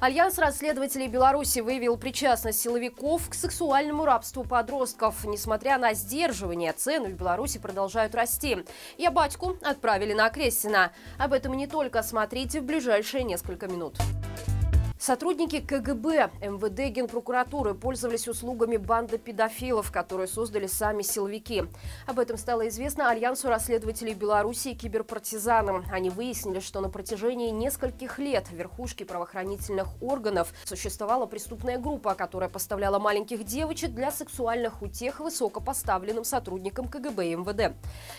Альянс расследователей Беларуси выявил причастность силовиков к сексуальному рабству подростков. Несмотря на сдерживание, цены в Беларуси продолжают расти. Я батьку отправили на Окрестина. Об этом не только смотрите в ближайшие несколько минут. Сотрудники КГБ, МВД, Генпрокуратуры пользовались услугами банды педофилов, которые создали сами силовики. Об этом стало известно Альянсу расследователей Беларуси и киберпартизанам. Они выяснили, что на протяжении нескольких лет в верхушке правоохранительных органов существовала преступная группа, которая поставляла маленьких девочек для сексуальных утех высокопоставленным сотрудникам КГБ и МВД.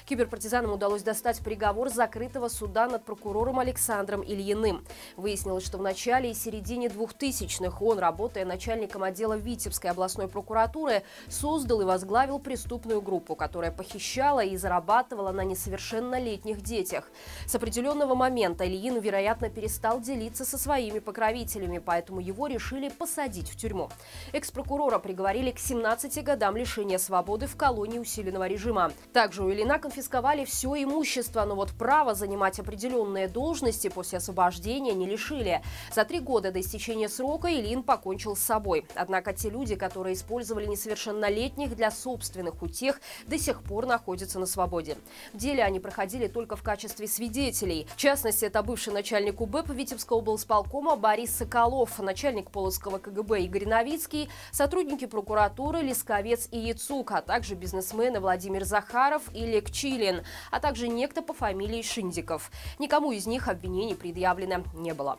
Киберпартизанам удалось достать приговор закрытого суда над прокурором Александром Ильиным. Выяснилось, что в начале и середине середине 2000-х он, работая начальником отдела Витебской областной прокуратуры, создал и возглавил преступную группу, которая похищала и зарабатывала на несовершеннолетних детях. С определенного момента Ильин, вероятно, перестал делиться со своими покровителями, поэтому его решили посадить в тюрьму. Экс-прокурора приговорили к 17 годам лишения свободы в колонии усиленного режима. Также у Ильина конфисковали все имущество, но вот право занимать определенные должности после освобождения не лишили. За три года до истечения срока Ильин покончил с собой. Однако те люди, которые использовали несовершеннолетних для собственных утех, до сих пор находятся на свободе. В деле они проходили только в качестве свидетелей. В частности, это бывший начальник УБЭП Витебского облсполкома Борис Соколов, начальник Полоцкого КГБ Игорь Новицкий, сотрудники прокуратуры Лисковец и Яцук, а также бизнесмены Владимир Захаров и Лек Чилин, а также некто по фамилии Шиндиков. Никому из них обвинений предъявлено не было.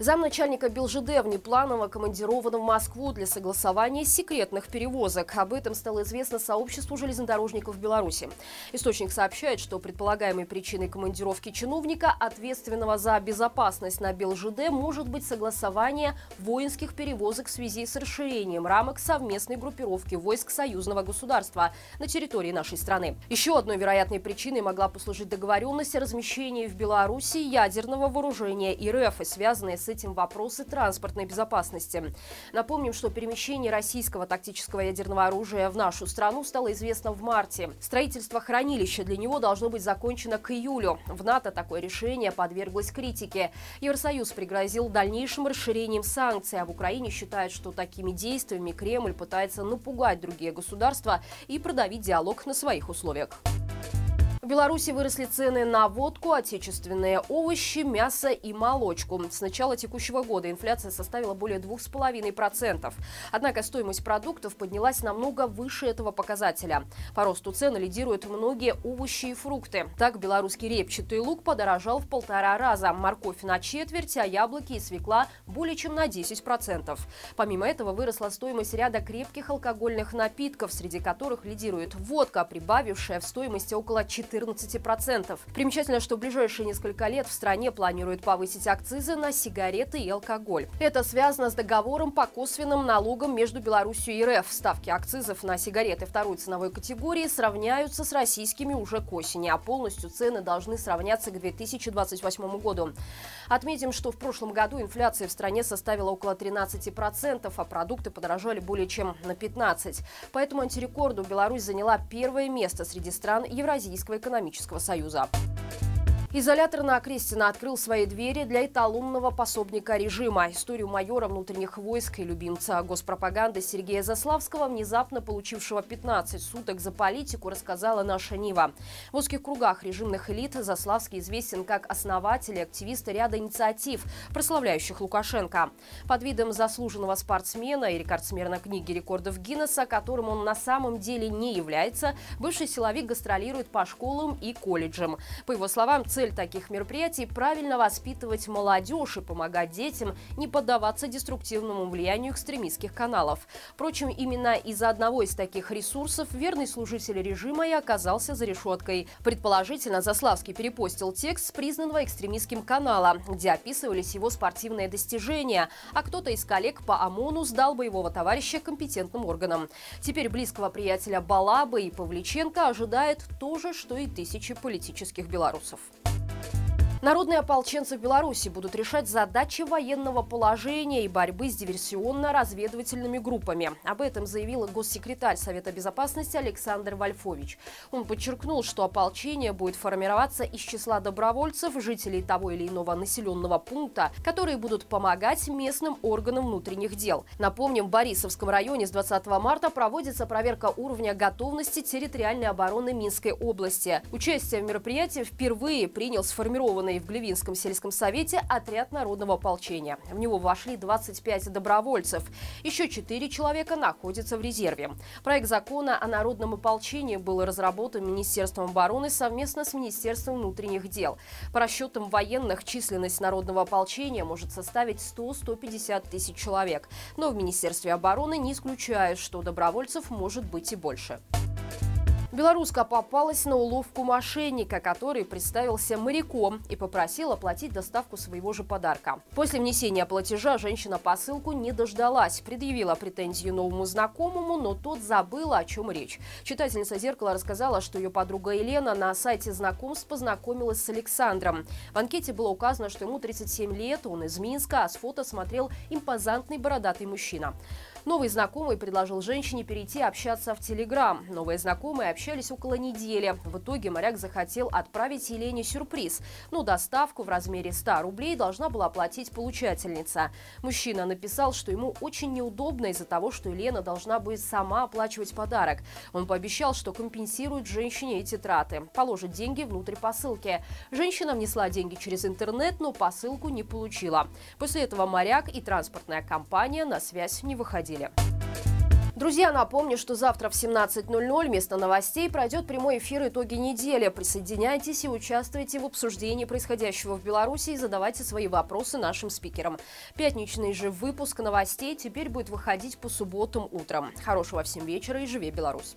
Замначальника Белжиде внепланово командирован в Москву для согласования секретных перевозок. Об этом стало известно сообществу железнодорожников Беларуси. Источник сообщает, что предполагаемой причиной командировки чиновника, ответственного за безопасность на Белжиде, может быть согласование воинских перевозок в связи с расширением рамок совместной группировки войск союзного государства на территории нашей страны. Еще одной вероятной причиной могла послужить договоренность о размещении в Беларуси ядерного вооружения РФ и связанные с этим вопросы транспортной безопасности. Напомним, что перемещение российского тактического ядерного оружия в нашу страну стало известно в марте. Строительство хранилища для него должно быть закончено к июлю. В НАТО такое решение подверглось критике. Евросоюз пригрозил дальнейшим расширением санкций, а в Украине считают, что такими действиями Кремль пытается напугать другие государства и продавить диалог на своих условиях. В Беларуси выросли цены на водку, отечественные овощи, мясо и молочку. С начала текущего года инфляция составила более 2,5%. Однако стоимость продуктов поднялась намного выше этого показателя. По росту цен лидируют многие овощи и фрукты. Так, белорусский репчатый лук подорожал в полтора раза, морковь на четверть, а яблоки и свекла более чем на 10%. Помимо этого выросла стоимость ряда крепких алкогольных напитков, среди которых лидирует водка, прибавившая в стоимости около 4 14%. Примечательно, что в ближайшие несколько лет в стране планируют повысить акцизы на сигареты и алкоголь. Это связано с договором по косвенным налогам между Беларусью и РФ. Ставки акцизов на сигареты второй ценовой категории сравняются с российскими уже к осени, а полностью цены должны сравняться к 2028 году. Отметим, что в прошлом году инфляция в стране составила около 13%, а продукты подорожали более чем на 15%. Поэтому антирекорду Беларусь заняла первое место среди стран Евразийского экономического союза. Изолятор на Окрестина открыл свои двери для эталонного пособника режима. Историю майора внутренних войск и любимца госпропаганды Сергея Заславского, внезапно получившего 15 суток за политику, рассказала наша Нива. В узких кругах режимных элит Заславский известен как основатель и активист ряда инициатив, прославляющих Лукашенко. Под видом заслуженного спортсмена и рекордсмена книги рекордов Гиннесса, которым он на самом деле не является, бывший силовик гастролирует по школам и колледжам. По его словам, цель Цель таких мероприятий – правильно воспитывать молодежь и помогать детям не поддаваться деструктивному влиянию экстремистских каналов. Впрочем, именно из-за одного из таких ресурсов верный служитель режима и оказался за решеткой. Предположительно, Заславский перепостил текст с признанного экстремистским канала, где описывались его спортивные достижения, а кто-то из коллег по ОМОНу сдал боевого товарища компетентным органам. Теперь близкого приятеля Балабы и Павличенко ожидает то же, что и тысячи политических белорусов. Народные ополченцы в Беларуси будут решать задачи военного положения и борьбы с диверсионно-разведывательными группами. Об этом заявил госсекретарь Совета безопасности Александр Вольфович. Он подчеркнул, что ополчение будет формироваться из числа добровольцев, жителей того или иного населенного пункта, которые будут помогать местным органам внутренних дел. Напомним, в Борисовском районе с 20 марта проводится проверка уровня готовности территориальной обороны Минской области. Участие в мероприятии впервые принял сформированный созданный в Глевинском сельском совете отряд народного ополчения. В него вошли 25 добровольцев. Еще 4 человека находятся в резерве. Проект закона о народном ополчении был разработан Министерством обороны совместно с Министерством внутренних дел. По расчетам военных, численность народного ополчения может составить 100-150 тысяч человек. Но в Министерстве обороны не исключают, что добровольцев может быть и больше. Белоруска попалась на уловку мошенника, который представился моряком и попросил оплатить доставку своего же подарка. После внесения платежа женщина посылку не дождалась, предъявила претензию новому знакомому, но тот забыл, о чем речь. Читательница «Зеркала» рассказала, что ее подруга Елена на сайте знакомств познакомилась с Александром. В анкете было указано, что ему 37 лет, он из Минска, а с фото смотрел импозантный бородатый мужчина. Новый знакомый предложил женщине перейти общаться в Телеграм. Новые знакомые общались около недели. В итоге моряк захотел отправить Елене сюрприз. Но доставку в размере 100 рублей должна была оплатить получательница. Мужчина написал, что ему очень неудобно из-за того, что Елена должна будет сама оплачивать подарок. Он пообещал, что компенсирует женщине эти траты, положит деньги внутрь посылки. Женщина внесла деньги через интернет, но посылку не получила. После этого моряк и транспортная компания на связь не выходили происходили. Друзья, напомню, что завтра в 17.00 вместо новостей пройдет прямой эфир «Итоги недели». Присоединяйтесь и участвуйте в обсуждении происходящего в Беларуси и задавайте свои вопросы нашим спикерам. Пятничный же выпуск новостей теперь будет выходить по субботам утром. Хорошего всем вечера и живи Беларусь!